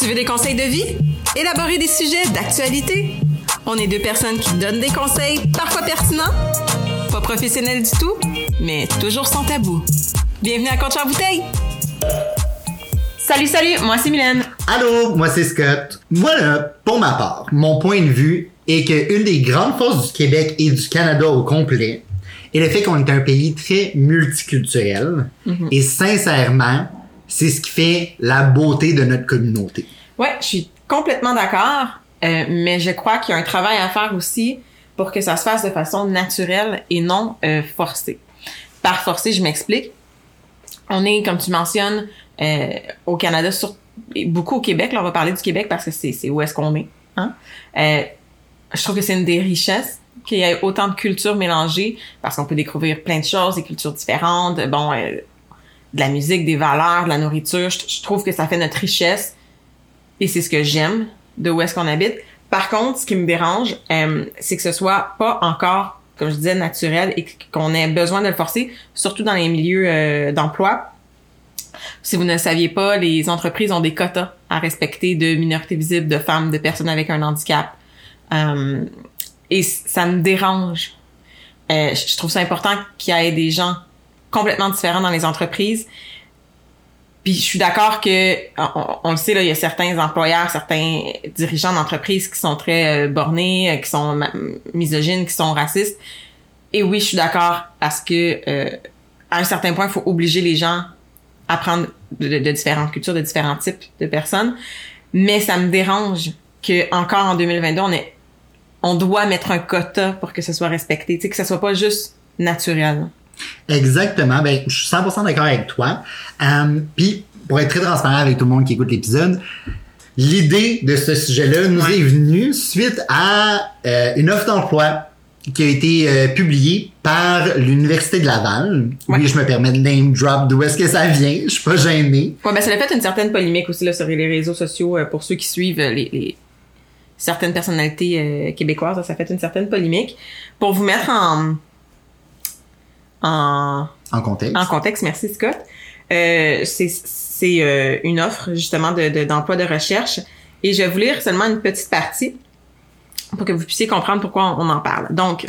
Tu veux des conseils de vie? Élaborer des sujets d'actualité? On est deux personnes qui donnent des conseils, parfois pertinents, pas professionnels du tout, mais toujours sans tabou. Bienvenue à Contre en bouteille! Salut, salut, moi c'est Mylène. Allô, moi c'est Scott. Moi là, pour ma part, mon point de vue est que une des grandes forces du Québec et du Canada au complet est le fait qu'on est un pays très multiculturel. Et sincèrement, c'est ce qui fait la beauté de notre communauté. Ouais, je suis complètement d'accord, euh, mais je crois qu'il y a un travail à faire aussi pour que ça se fasse de façon naturelle et non euh, forcée. Par forcée, je m'explique. On est, comme tu mentionnes, euh, au Canada, sur, beaucoup au Québec. Là, on va parler du Québec parce que c'est, c'est où est-ce qu'on est. Hein? Euh, je trouve que c'est une des richesses qu'il y ait autant de cultures mélangées parce qu'on peut découvrir plein de choses, des cultures différentes, bon, euh, de la musique, des valeurs, de la nourriture. Je trouve que ça fait notre richesse et c'est ce que j'aime de où est-ce qu'on habite. Par contre, ce qui me dérange, euh, c'est que ce soit pas encore, comme je disais, naturel et qu'on ait besoin de le forcer, surtout dans les milieux euh, d'emploi. Si vous ne le saviez pas, les entreprises ont des quotas à respecter de minorités visibles, de femmes, de personnes avec un handicap. Euh, et ça me dérange. Je trouve ça important qu'il y ait des gens complètement différents dans les entreprises. Puis je suis d'accord que on, le sait là, il y a certains employeurs, certains dirigeants d'entreprises qui sont très euh, bornés, euh, qui sont misogynes, qui sont racistes. Et oui, je suis d'accord parce que euh, à un certain point, il faut obliger les gens à prendre de, différentes cultures, de différents types de personnes. Mais ça me dérange que encore en 2022, on est on doit mettre un quota pour que ce soit respecté, tu sais que ça soit pas juste naturel. Exactement. Ben, je suis 100% d'accord avec toi. Euh, Puis, pour être très transparent avec tout le monde qui écoute l'épisode, l'idée de ce sujet-là nous Ouais. est venue suite à euh, une offre d'emploi qui a été euh, publiée par l'Université de Laval. Ouais. Oui, je me permets de name drop d'où est-ce que ça vient. Je suis pas gêné. Ouais, ben ça a fait une certaine polémique aussi là sur les réseaux sociaux euh, pour ceux qui suivent les, les certaines personnalités québécoises, ça a fait une certaine polémique. Pour vous mettre en en, En contexte. en contexte, merci Scott. Euh, c'est euh, une offre justement de de- d'emploi de, recherche et je vais vous lire seulement une petite partie pour que vous puissiez comprendre pourquoi on en parle. Donc,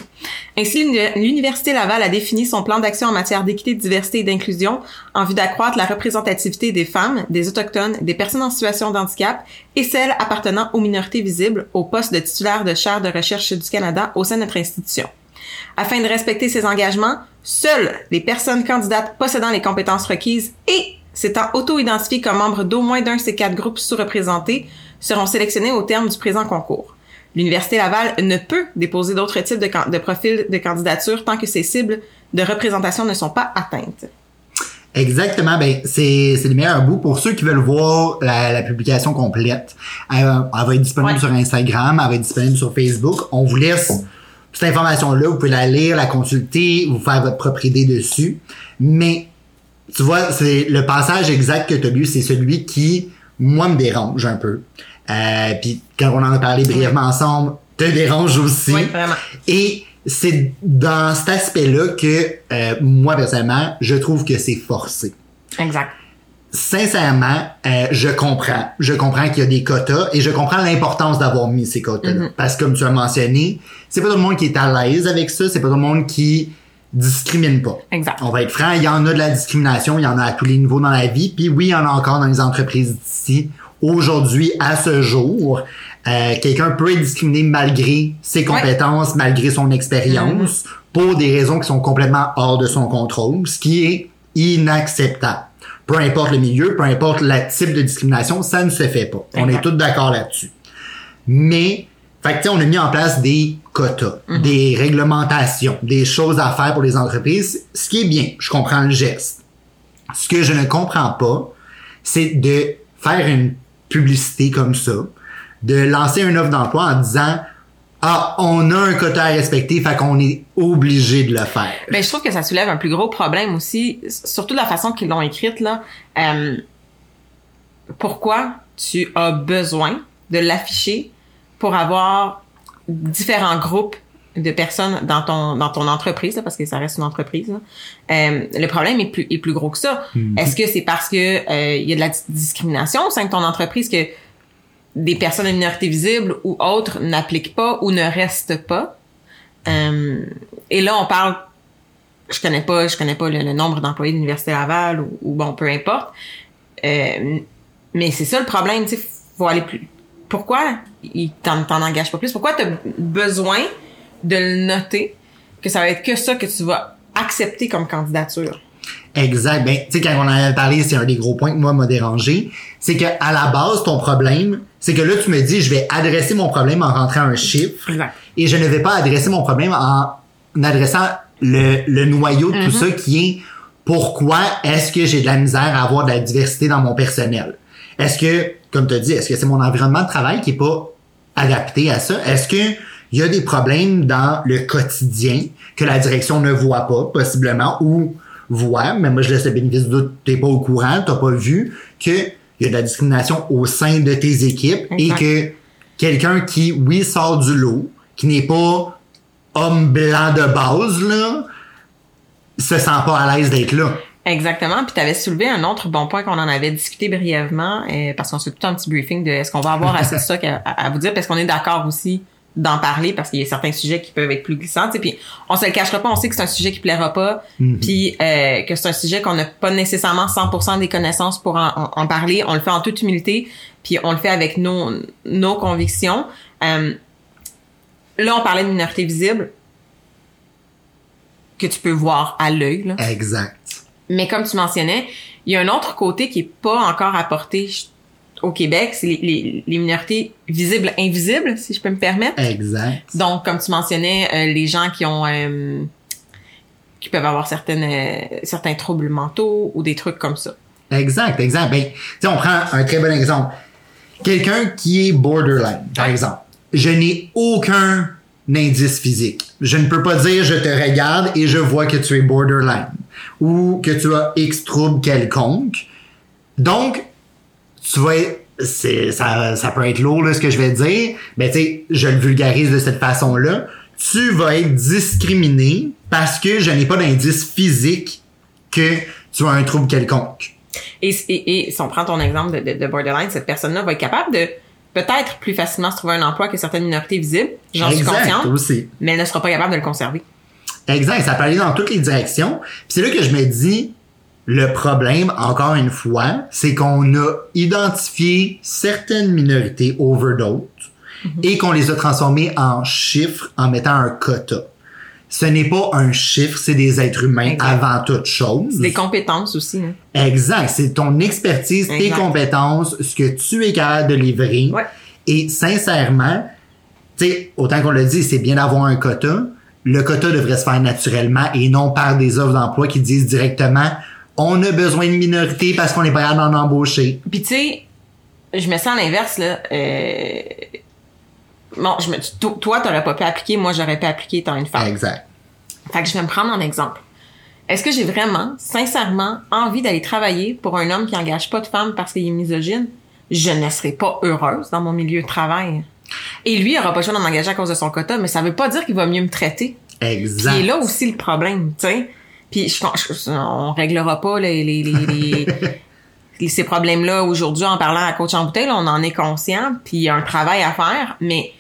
ainsi, l'Uni- l'Université Laval a défini son plan d'action en matière d'équité, de diversité et d'inclusion en vue d'accroître la représentativité des femmes, des autochtones, des personnes en situation de handicap et celles appartenant aux minorités visibles au poste de titulaire de chaire de recherche du Canada au sein de notre institution. Afin de respecter ces engagements, seules les personnes candidates possédant les compétences requises et s'étant auto-identifiées comme membres d'au moins d'un de ces quatre groupes sous-représentés seront sélectionnées au terme du présent concours. L'Université Laval ne peut déposer d'autres types de, profils de candidature tant que ces cibles de représentation ne sont pas atteintes. Exactement, ben c'est c'est le meilleur bout pour ceux qui veulent voir la, la publication complète. Elle, elle va être disponible Ouais. sur Instagram, elle va être disponible sur Facebook. On vous laisse cette information-là, vous pouvez la lire, la consulter, vous faire votre propre idée dessus. Mais tu vois, c'est le passage exact que tu as lu, c'est celui qui moi me dérange un peu. Euh, puis quand on en a parlé brièvement ensemble, te dérange aussi. Oui, vraiment. Et c'est dans cet aspect-là que euh, moi personnellement, je trouve que c'est forcé. Exact. Sincèrement, euh, je comprends. Je comprends qu'il y a des quotas et je comprends l'importance d'avoir mis ces quotas-là. Parce que comme tu as mentionné, c'est pas tout le monde qui est à l'aise avec ça, c'est pas tout le monde qui discrimine pas. Exact. On va être franc, il y en a de la discrimination, il y en a à tous les niveaux dans la vie, puis oui, il y en a encore dans les entreprises d'ici. Aujourd'hui, à ce jour, euh, quelqu'un peut être discriminé malgré ses compétences, malgré son expérience, pour des raisons qui sont complètement hors de son contrôle, ce qui est inacceptable. Peu importe le milieu, peu importe le type de discrimination, ça ne se fait pas. On est tous d'accord là-dessus. Mais, fait que, on a mis en place des quotas, des réglementations, des choses à faire pour les entreprises, ce qui est bien. Je comprends le geste. Ce que je ne comprends pas, c'est de faire une publicité comme ça, de lancer une offre d'emploi en disant ah, on a un quota à respecter, fait qu'on est obligé de le faire. Ben, je trouve que ça soulève un plus gros problème aussi, surtout de la façon qu'ils l'ont écrite, là. Euh, pourquoi tu as besoin de l'afficher pour avoir différents groupes de personnes dans ton dans ton entreprise là, parce que ça reste une entreprise là. Euh, le problème est plus est plus gros que ça est-ce que c'est parce que euh, il y a de la dis- discrimination au sein de ton entreprise que des personnes de minorité visible ou autres n'appliquent pas ou ne restent pas. Euh, et là, on parle, je connais pas, je connais pas le, le nombre d'employés de l'université Laval ou, ou bon, peu importe. Euh, mais c'est ça le problème, tu sais, faut aller plus. Pourquoi ils t'en, t'en engagent pas plus? Pourquoi t'as besoin de le noter que ça va être que ça que tu vas accepter comme candidature? Exact. Ben, tu sais, quand on en avait parlé, c'est un des gros points que moi m'a dérangé. C'est que à la base, ton problème, c'est que là, tu me dis, je vais adresser mon problème en rentrant un chiffre. Exact. Et je ne vais pas adresser mon problème en adressant le, le noyau de tout ça qui est pourquoi est-ce que j'ai de la misère à avoir de la diversité dans mon personnel? Est-ce que, comme tu as dit, est-ce que c'est mon environnement de travail qui est pas adapté à ça? Est-ce que il y a des problèmes dans le quotidien que la direction ne voit pas, possiblement, ou mais moi je laisse le bénéfice du doute, t'es pas au courant, t'as pas vu que il y a de la discrimination au sein de tes équipes et que quelqu'un qui, oui, sort du lot, qui n'est pas homme blanc de base, là, se sent pas à l'aise d'être là. Exactement. Puis tu avais soulevé un autre bon point qu'on en avait discuté brièvement, euh, parce qu'on s'est tout un petit briefing de est-ce qu'on va avoir assez de à, à- à vous dire, parce qu'on est d'accord aussi d'en parler, parce qu'il y a certains sujets qui peuvent être plus glissants. Puis on se le cachera pas, on sait que c'est un sujet qui plaira pas, puis euh, que c'est un sujet qu'on n'a pas nécessairement 100% des connaissances pour en, en- en parler. On le fait en toute humilité, puis on le fait avec nos, nos convictions. Euh, là, on parlait de minorité visible que tu peux voir à l'œil. Exact. Mais comme tu mentionnais, il y a un autre côté qui est pas encore apporté au Québec, c'est les, les- les minorités visibles invisibles, si je peux me permettre. Exact. Donc, comme tu mentionnais, euh, les gens qui ont euh, qui peuvent avoir certaines euh, certains troubles mentaux ou des trucs comme ça. Exact, exact. Ben, on prend un très bon exemple. Quelqu'un qui est borderline, par exemple. Je n'ai aucun indice physique. Je ne peux pas dire je te regarde et je vois que tu es borderline ou que tu as X trouble quelconque. Donc, tu vas être, c'est, ça, ça peut être lourd, là, ce que je vais dire, mais tu sais, je le vulgarise de cette façon-là. Tu vas être discriminé parce que je n'ai pas d'indice physique que tu as un trouble quelconque. Et, et, et si on prend ton exemple de, de, de borderline, cette personne-là va être capable de peut-être plus facilement se trouver un emploi que certaines minorités visibles. J'en suis consciente, aussi. mais elle ne sera pas capable de le conserver. Exact, ça peut aller dans toutes les directions. Puis c'est là que je me dis, le problème, encore une fois, c'est qu'on a identifié certaines minorités over d'autres et qu'on les a transformées en chiffres en mettant un quota. Ce n'est pas un chiffre, c'est des êtres humains Exact. avant toute chose. Des compétences aussi. hein. Exact, c'est ton expertise, tes compétences, ce que tu es capable de livrer. Ouais. Et sincèrement, tu sais, autant qu'on le dit, c'est bien d'avoir un quota. Le quota devrait se faire naturellement et non par des offres d'emploi qui disent directement on a besoin de minorité parce qu'on est pas capable d'en embaucher. Puis tu sais, je me sens à l'inverse là. Euh... Bon, je me, to- toi t'aurais pas pu appliquer, moi j'aurais pu appliquer étant une femme. Exact. Fait que je vais me prendre en exemple. Est-ce que j'ai vraiment, sincèrement, envie d'aller travailler pour un homme qui engage pas de femmes parce qu'il est misogyne? Je ne serai pas heureuse dans mon milieu de travail. Et lui, il aura pas le choix d'en engager à cause de son quota, mais ça veut pas dire qu'il va mieux me traiter. Exact. Puis là aussi le problème, tu sais. Puis je, je- on réglera pas les, les, les, les- les- ces problèmes-là aujourd'hui en parlant à coach en bouteille, là, on en est conscient, puis il y a un travail à faire, mais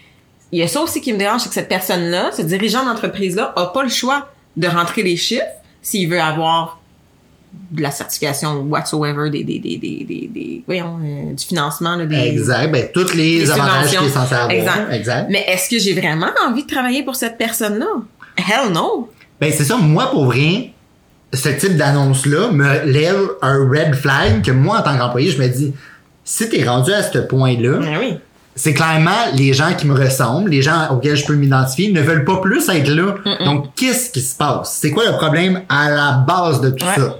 il y a ça aussi qui me dérange, c'est que cette personne-là, ce dirigeant d'entreprise-là, a pas le choix de rentrer les chiffres s'il veut avoir de la certification whatsoever des des des des des, des- voyons euh, du financement là, des Exact. Ben, tous les avantages qu'il est censé avoir. Exact. exact. Mais est-ce que j'ai vraiment envie de travailler pour cette personne-là? Hell no. Ben, c'est ça. Moi, pour vrai, ce type d'annonce-là me lève un red flag que moi, en tant qu'employé, je me dis, si t'es rendu à ce point-là, Ben oui. c'est clairement les gens qui me ressemblent, les gens auxquels je peux m'identifier, ne veulent pas plus être là. Donc, qu'est-ce qui se passe? C'est quoi le problème à la base de tout Ouais. ça?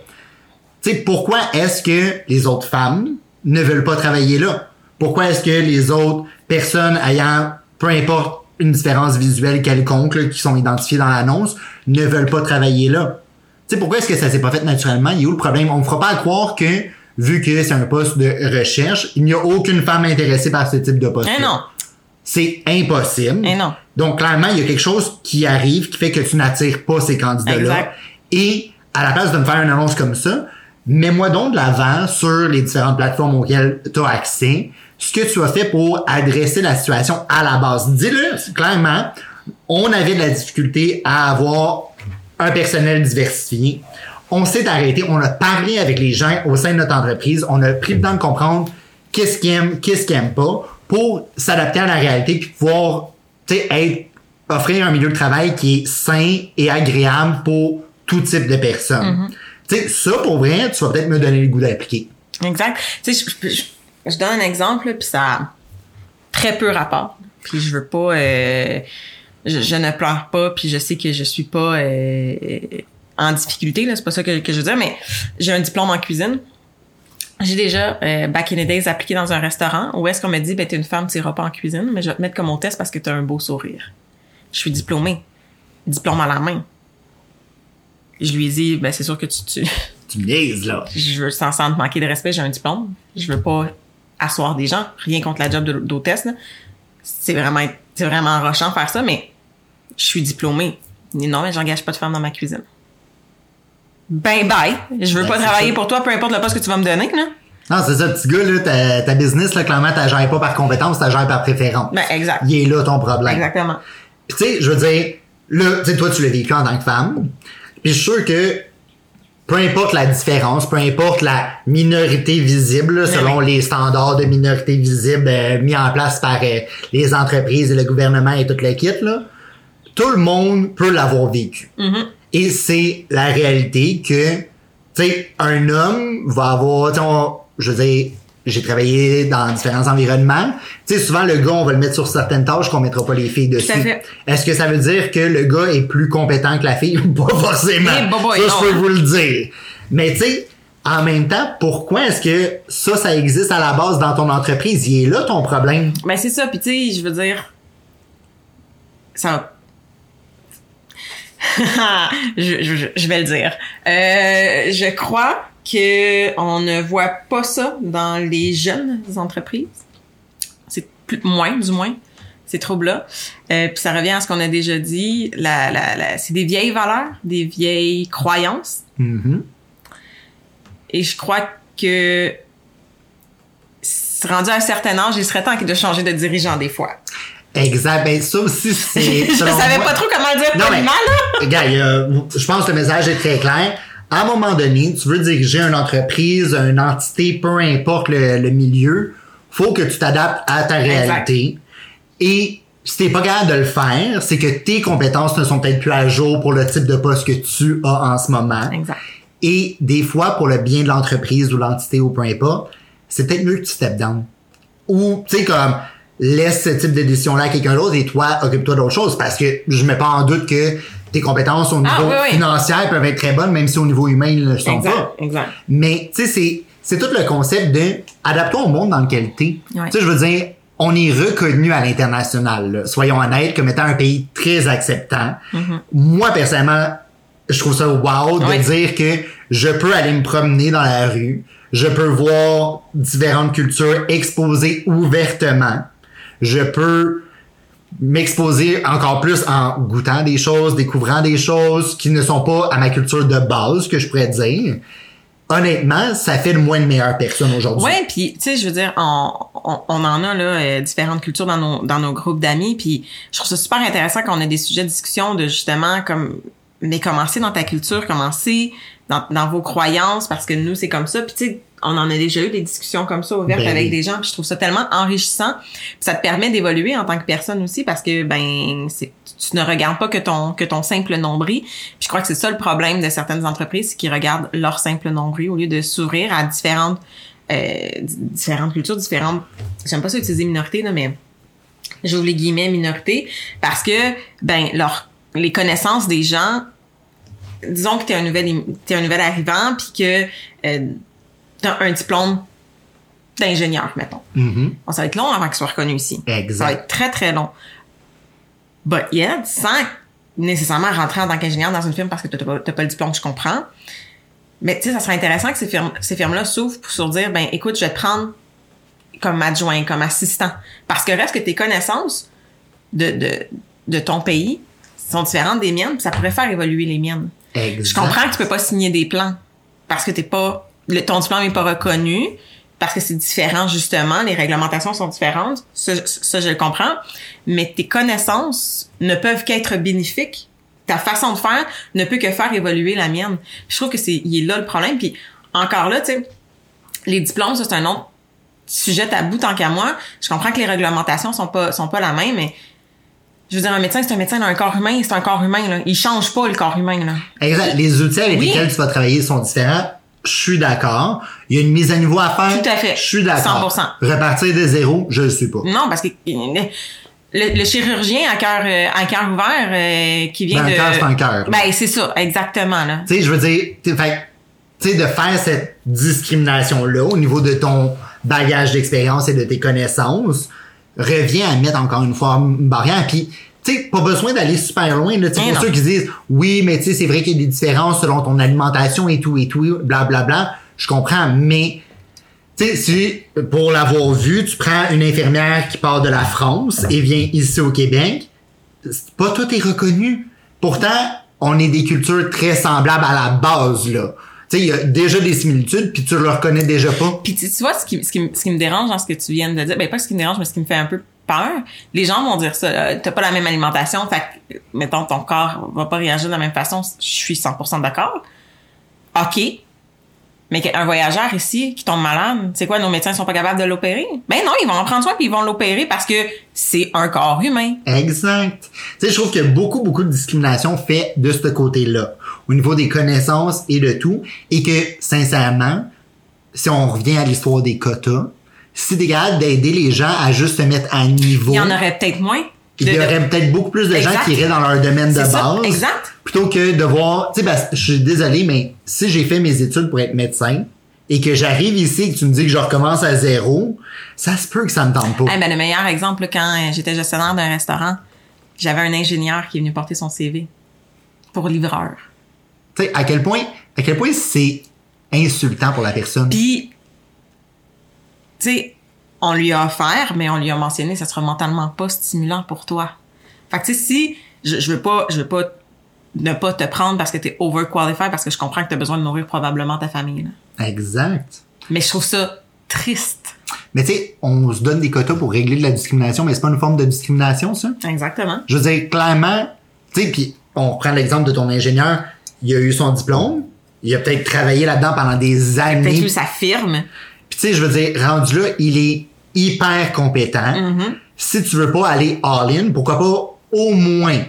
Tu sais, pourquoi est-ce que les autres femmes ne veulent pas travailler là? Pourquoi est-ce que les autres personnes ayant, peu importe, une différence visuelle quelconque, là, qui sont identifiées dans l'annonce, ne veulent pas travailler là? Tu sais, pourquoi est-ce que ça s'est pas fait naturellement? Il y a où le problème? On ne fera pas croire que, vu que c'est un poste de recherche, il n'y a aucune femme intéressée par ce type de poste. Eh non. C'est impossible. Eh non. Donc, clairement, il y a quelque chose qui arrive qui fait que tu n'attires pas ces candidats-là. Et, à la place de me faire une annonce comme ça, mets-moi donc de l'avant sur les différentes plateformes auxquelles tu as accès, ce que tu as fait pour adresser la situation à la base. Dis-le clairement, on avait de la difficulté à avoir un personnel diversifié. On s'est arrêté, on a parlé avec les gens au sein de notre entreprise, on a pris le temps de comprendre qu'est-ce qu'ils aiment, qu'est-ce qu'ils aiment pas pour s'adapter à la réalité puis pouvoir être offrir un milieu de travail qui est sain et agréable pour tout type de personnes. Tu sais, ça, pour vrai, tu vas peut-être me donner le goût d'appliquer. Exact. Tu sais, je, je- je donne un exemple, puis ça a très peu rapport. Puis je veux pas... euh, je, je ne pleure pas, puis je sais que je suis pas euh, en difficulté, là, c'est pas ça que, que je veux dire, mais j'ai un diplôme en cuisine. J'ai déjà, euh, back in the days, appliqué dans un restaurant où est-ce qu'on me dit, ben, t'es une femme, tu iras pas en cuisine, mais je vais te mettre comme test parce que t'as un beau sourire. Je suis diplômée. Diplôme à la main. Je lui ai dit, ben, c'est sûr que tu, tu, Tu me niaises, là. je veux sans, te manquer de respect, j'ai un diplôme. Je veux pas asseoir des gens. Rien contre la job d'hôtesse, là. C'est vraiment, c'est vraiment enrochant de faire ça, mais je suis diplômée. Non, mais j'engage pas de femme dans ma cuisine. Ben bye. Je veux Ben, pas travailler ça. pour toi, peu importe le poste que tu vas me donner, là. Non, c'est ça, petit gars, là, ta, ta business, là, clairement, t'as gères pas par compétence, t'as gères par préférence. Ben, exact. Il est là ton problème. Exactement. Tu sais, je veux dire, là, tu sais, toi, tu l'as vécu en tant que femme. Puis je suis sûr que peu importe la différence, peu importe la minorité visible, là, Mais selon les standards de minorité visible euh, mis en place par euh, les entreprises et le gouvernement et toute la kit, là, tout le monde peut l'avoir vécu. Mm-hmm. Et c'est la réalité que, tu sais, un homme va avoir, tu sais, on- je veux dire, j'ai travaillé dans différents environnements. Tu sais, souvent, le gars, on va le mettre sur certaines tâches qu'on mettra pas les filles dessus. Est-ce que ça veut dire que le gars est plus compétent que la fille? pas forcément? Eh, ça, je peux vous le dire. Mais tu sais, en même temps, pourquoi est-ce que ça, ça existe à la base dans ton entreprise? Il est là ton problème. Ben, c'est ça. Puis, tu sais, je veux dire, ça. je, je, je vais le dire. Euh, je crois que on ne voit pas ça dans les jeunes entreprises. C'est plus moins, du moins. Ces troubles-là. Euh, puis ça revient à ce qu'on a déjà dit. La, la, la, c'est des vieilles valeurs, des vieilles croyances. Mhm. Et je crois que rendu à un certain âge, il serait temps de changer de dirigeant des fois. Exact. Ben, ça aussi, c'est. je savais moi- pas trop comment le dire Non, poliment, là. Y a- je pense que le message est très clair. À un moment donné, tu veux diriger une entreprise, une entité, peu importe le, le milieu, faut que tu t'adaptes à ta réalité. Et si t'es pas capable de le faire, c'est que tes compétences ne sont peut-être plus à jour pour le type de poste que tu as en ce moment. Exact. Et des fois, pour le bien de l'entreprise ou l'entité ou peu importe, c'est peut-être mieux que tu step down. Ou, tu sais, comme, laisse ce type de décision-là à quelqu'un d'autre et toi, occupe-toi d'autre chose. Parce que je mets pas en doute que tes compétences au niveau Ah, oui, oui. financier peuvent être très bonnes, même si au niveau humain, ils ne le sont Exact. pas. Exact. Mais, tu sais, c'est, c'est tout le concept de adapte-toi au monde dans lequel t'es. Ouais. Tu sais, je veux dire, on est reconnu à l'international, là. soyons honnêtes, comme étant un pays très acceptant. Moi, personnellement, je trouve ça wow de Ouais. dire que je peux aller me promener dans la rue, je peux voir différentes cultures exposées ouvertement, je peux m'exposer encore plus en goûtant des choses, découvrant des choses qui ne sont pas à ma culture de base, que je pourrais dire. Honnêtement, ça fait de moi une meilleure personne aujourd'hui. Ouais, puis tu sais, je veux dire, on, en a là euh, différentes cultures dans nos dans nos groupes d'amis, puis je trouve ça super intéressant qu'on ait des sujets de discussion de justement comme mais commencer dans ta culture, commencer dans, dans vos croyances parce que nous c'est comme ça, puis tu sais, on en a déjà eu des discussions comme ça ouvertes Ben avec des gens, puis je trouve ça tellement enrichissant, puis ça te permet d'évoluer en tant que personne aussi parce que ben c'est tu ne regardes pas que ton que ton simple nombril. Puis je crois que c'est ça le problème de certaines entreprises, c'est qu'ils regardent leur simple nombril au lieu de s'ouvrir à différentes euh, di- différentes cultures, différentes. J'aime pas ça utiliser minorité là, mais j'ouvre les guillemets minorité parce que ben leur les connaissances des gens. Disons que t'es un nouvel t'es un nouvel arrivant puis que euh, t'as un diplôme d'ingénieur mettons. Bon, ça va être long avant qu'il soit reconnu ici. Ça va Exact. être très, très long. But yet, sans nécessairement rentrer en tant qu'ingénieur dans une firme parce que t'as pas, t'as pas le diplôme, je comprends. Mais tu sais, ça serait intéressant que ces firmes, ces firmes-là s'ouvrent pour se dire, ben écoute, je vais te prendre comme adjoint, comme assistant. Parce que reste que tes connaissances de, de, de ton pays sont différentes des miennes, puis ça pourrait faire évoluer les miennes. Je comprends que tu peux pas signer des plans parce que t'es pas, le, ton diplôme est pas reconnu, parce que c'est différent justement, les réglementations sont différentes, ça, ça je le comprends, mais tes connaissances ne peuvent qu'être bénéfiques. Ta façon de faire ne peut que faire évoluer la mienne. Je trouve que c'est il est là le problème puis encore là, tu sais, les diplômes c'est un autre sujet tabou tant qu'à moi. Je comprends que les réglementations sont pas sont pas la même mais je veux dire, un médecin, c'est un médecin un corps humain, c'est un corps humain, là. Il change pas le corps humain, là. Exact. Les outils avec Oui. lesquels tu vas travailler sont différents. Je suis d'accord. Il y a une mise à niveau à faire. Tout à fait. Je suis d'accord. 100%. Repartir de zéro, je le suis pas. Non, parce que le, le chirurgien à cœur euh, à cœur ouvert euh, qui vient Ben, un de cœur, c'est un cœur. Ben c'est ça, exactement là. Tu sais, je veux dire, tu sais, de faire cette discrimination-là au niveau de ton bagage d'expérience et de tes connaissances revient à mettre encore une fois une barrière. Puis, tu sais, pas besoin d'aller super loin. Là, pour non. ceux qui disent, oui, mais tu sais, c'est vrai qu'il y a des différences selon ton alimentation et tout et tout, blablabla. Bla, bla. Je comprends, mais tu sais, si, pour l'avoir vu, tu prends une infirmière qui part de la France et vient ici au Québec, pas tout est reconnu. Pourtant, on est des cultures très semblables à la base, là. Tu sais, il y a déjà des similitudes, puis tu le reconnais déjà pas. Puis tu, tu vois ce qui, ce, qui, me- ce qui me dérange dans ce que tu viens de dire, ben pas ce qui me dérange, mais ce qui me fait un peu peur. Les gens vont dire ça, euh, t'as pas la même alimentation, fait que, mettons ton corps va pas réagir de la même façon. Je suis 100% d'accord. Ok. Mais un voyageur ici qui tombe malade, c'est quoi, nos médecins sont pas capables de l'opérer? Ben non, ils vont en prendre soin puis ils vont l'opérer parce que c'est un corps humain. Exact. Tu sais, je trouve qu'il y a beaucoup, beaucoup de discrimination fait de ce côté-là, au niveau des connaissances et de tout, et que, sincèrement, si on revient à l'histoire des quotas, si t'es capable d'aider les gens à juste se mettre à niveau, Il y en aurait peut-être moins. il y aurait peut-être beaucoup plus de gens qui iraient dans leur domaine de ça, base. exact. Plutôt que de voir, tu sais, parce- je suis désolé, mais si j'ai fait mes études pour être médecin et que j'arrive ici et que tu me dis que je recommence à zéro, ça se peut que ça me tente pas. Eh ben, le meilleur exemple, quand euh, j'étais gestionnaire d'un restaurant, j'avais un ingénieur qui est venu porter son CV pour livreur. Tu sais, à quel point, à quel point c'est insultant pour la personne. Puis, tu sais, on lui a offert, mais on lui a mentionné, ça sera mentalement pas stimulant pour toi. Fait que tu sais, si je, je veux pas, je veux pas ne pas te prendre parce que t'es overqualified, parce que je comprends que t'as besoin de nourrir probablement ta famille. là. Exact. Mais je trouve ça triste. Mais tu sais, on se donne des quotas pour régler de la discrimination, mais c'est pas une forme de discrimination, ça? Exactement. Je veux dire, clairement, tu sais, puis on prend l'exemple de ton ingénieur, il a eu son diplôme, il a peut-être travaillé là-dedans pendant des Peut-être années. eu sa firme. Puis tu sais, je veux dire, rendu là, il est hyper compétent. Mm-hmm. Si tu veux pas aller all-in, pourquoi pas au moins,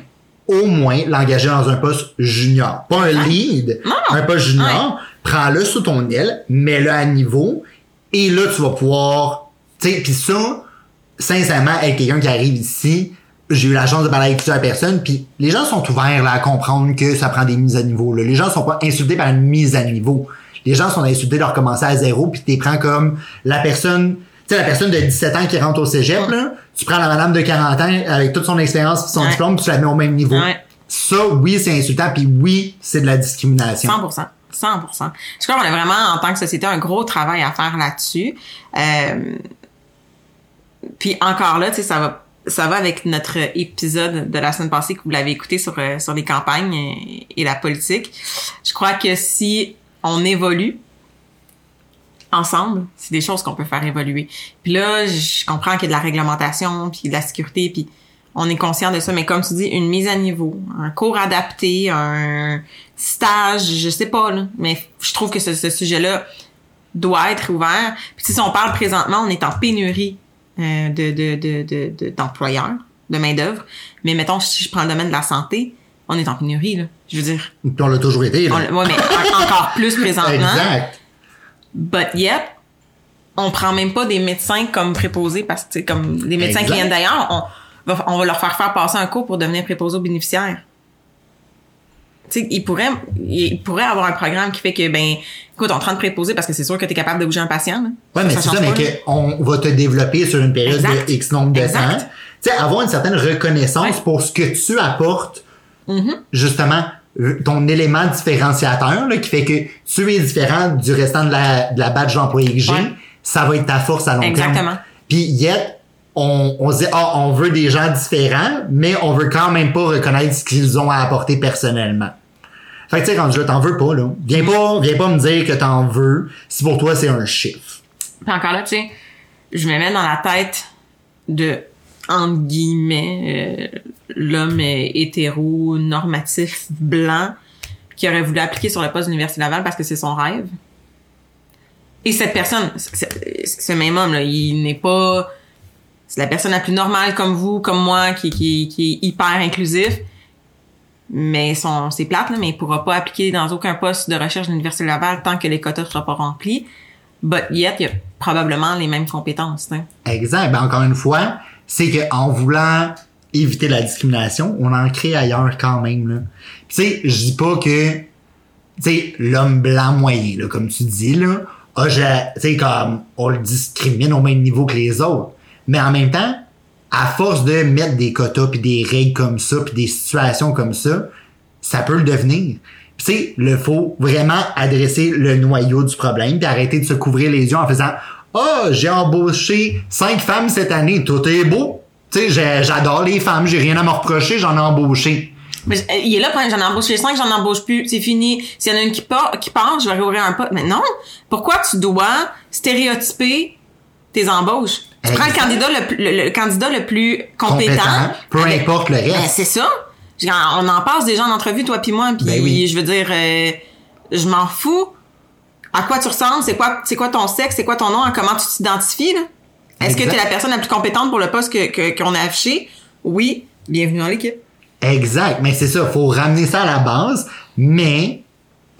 au moins l'engager dans un poste junior. Pas un lead, un poste junior. Prends-le sous ton aile, mets-le à niveau, et là, tu vas pouvoir... Tu sais, puis ça, sincèrement, être quelqu'un qui arrive ici, j'ai eu la chance de parler avec plusieurs personnes, puis les gens sont ouverts là, à comprendre que ça prend des mises à niveau. Là. Les gens sont pas insultés par une mise à niveau. Les gens sont insultés de recommencer à zéro, puis tu prends comme la personne... Tu sais, la personne de 17 ans qui rentre au cégep, là, tu prends la madame de 40 ans avec toute son expérience son Ouais. diplôme, puis tu la mets au même niveau. Ouais. Ça, oui, c'est insultant, puis oui, c'est de la discrimination. 100%. 100%. Je crois qu'on a vraiment, en tant que société, un gros travail à faire là-dessus. Euh, puis encore là, tu sais, ça va, ça va avec notre épisode de la semaine passée que vous l'avez écouté sur, euh, sur les campagnes et, la politique. Je crois que si on évolue ensemble, c'est des choses qu'on peut faire évoluer. Puis là, je comprends qu'il y a de la réglementation, puis de la sécurité, puis on est conscient de ça, mais comme tu dis, une mise à niveau, un cours adapté, un stage, je sais pas, là, mais je trouve que ce, ce sujet-là doit être ouvert. Puis si on parle présentement, on est en pénurie euh, de, de, de, de, de- d'employeurs, de main-d'œuvre. Mais mettons, si je prends le domaine de la santé, on est en pénurie, là. Je veux dire, Puis on l'a toujours été. Là. on, ouais, mais en- encore plus présentement. Exact. But yet, on prend même pas des médecins comme préposés parce que c'est comme des médecins Exact. qui viennent d'ailleurs, on va, on va leur faire faire passer un cours pour devenir préposés aux bénéficiaires. Tu sais, ils pourraient, ils pourraient avoir un programme qui fait que, ben, écoute, on te rend préposé parce que c'est sûr que tu es capable de bouger un patient. là. Ouais, mais c'est ça, mais qu'on va te développer sur une période Exact. de X nombre de Exact. temps. Tu sais, avoir une certaine reconnaissance Ouais. Mm-hmm. pour ce que tu apportes, justement, euh, ton élément différenciateur, là, qui fait que tu es différent du restant de la, de la badge d'employé que j'ai, Ouais. ça va être ta force à long terme. Exactement. Puis, yet, on, on se dit, ah, on veut des gens différents, mais on veut quand même pas reconnaître ce qu'ils ont à apporter personnellement. Fait que, tu sais, rendu là, t'en veux pas, là. Viens pas, viens pas me dire que t'en veux si pour toi c'est un chiffre. Puis encore là, tu sais, je me mets dans la tête de, entre guillemets, euh, l'homme euh, hétéro, normatif, blanc, qui aurait voulu appliquer sur le poste de l'Université Laval parce que c'est son rêve. Et cette personne, ce même homme, là, il n'est pas... C'est la personne la plus normale comme vous, comme moi, qui, qui, qui est hyper inclusif. Mais son, c'est plate, là, mais il pourra pas appliquer dans aucun poste de recherche de l'Université Laval tant que les quotas ne seront pas remplis. But yet, il y a probablement les mêmes compétences. Exact. Ben, encore une fois, c'est que en voulant éviter la discrimination, on en crée ailleurs quand même. Tu sais, je dis pas que sais l'homme blanc moyen, là, comme tu dis là, a, comme on le discrimine au même niveau que les autres. Mais en même temps, à force de mettre des quotas puis des règles comme ça puis des situations comme ça, ça peut le devenir. Sais, le faut vraiment adresser le noyau du problème puis arrêter de se couvrir les yeux en faisant "Ah, j'ai embauché cinq femmes cette année, tout est beau." Tu sais, j'adore les femmes, j'ai rien à me reprocher, j'en ai embauché. Mais euh, il est là, pour- j'en embauche les cinq, j'en embauche plus, c'est fini. S'il y en a une qui part, qui je vais réouvrir un poste. Mais non! Pourquoi tu dois stéréotyper tes embauches? Tu prends le candidat le, plus- le, le candidat le plus compétent. Compétent, peu importe le Ben, reste. c'est ça. On en passe des gens en entrevue, toi puis moi, puis Ben oui. je veux dire, euh, je m'en fous. À quoi tu ressembles? C'est quoi, c'est quoi ton sexe? C'est quoi ton nom? Comment tu t'identifies? là? Est-ce que tu es la personne la plus compétente pour le poste que que- qu'on a affiché? Oui. Bienvenue dans l'équipe. Exact, mais c'est ça, faut ramener ça à la base, mais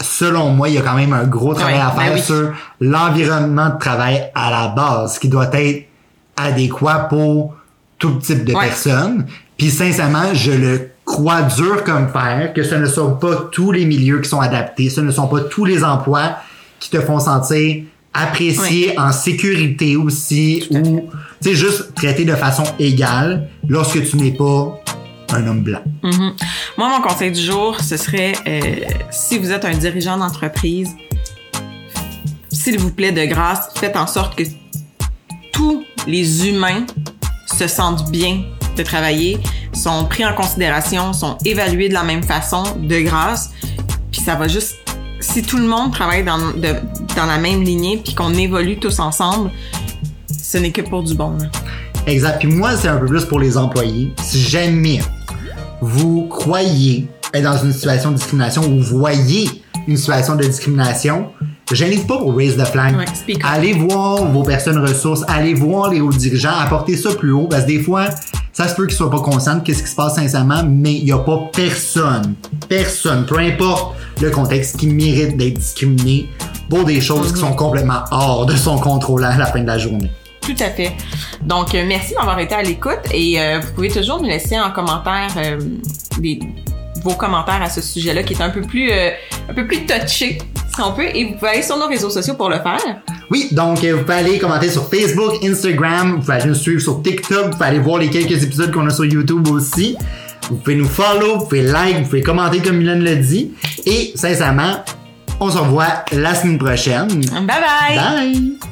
selon moi, il y a quand même un gros travail Ouais, à ben faire oui. sur l'environnement de travail à la base, qui doit être adéquat pour tout type de Ouais. personnes. Puis sincèrement, je le crois dur comme fer que ce ne sont pas tous les milieux qui sont adaptés, ce ne sont pas tous les emplois qui te font sentir apprécié en sécurité aussi ou tu sais juste traité de façon égale lorsque tu n'es pas un homme blanc. Mhm. Moi, mon conseil du jour, ce serait euh, si vous êtes un dirigeant d'entreprise, s'il vous plaît, de grâce, faites en sorte que les humains se sentent bien de travailler, sont pris en considération, sont évalués de la même façon, de grâce. Puis ça va juste... Si tout le monde travaille dans, dans la même lignée, puis qu'on évolue tous ensemble, ce n'est que pour du bon. là. Exact. Puis moi, c'est un peu plus pour les employés. Si jamais vous croyez être dans une situation de discrimination ou voyez une situation de discrimination, gênez-vous pas pour raise the flag. Ouais, allez voir vos personnes ressources, allez voir les hauts dirigeants, apportez ça plus haut parce que des fois, ça se peut qu'ils soient pas conscients de qu'est-ce qui se passe sincèrement, mais il y a pas personne, personne, peu importe le contexte, qui mérite d'être discriminé pour des choses qui sont complètement hors de son contrôle à la fin de la journée. Tout à fait. Donc, euh, merci d'avoir été à l'écoute et euh, vous pouvez toujours nous laisser en commentaire euh, des, vos commentaires à ce sujet-là qui est un peu plus un peu plus touché, si on peut. Et vous pouvez aller sur nos réseaux sociaux pour le faire. Oui, donc euh, vous pouvez aller commenter sur Facebook, Instagram, vous pouvez aller nous suivre sur TikTok, vous pouvez aller voir les quelques épisodes qu'on a sur YouTube aussi. Vous pouvez nous follow, vous pouvez like, vous pouvez commenter comme Mylène le dit. Et sincèrement, on se revoit la semaine prochaine. Bye bye! Bye!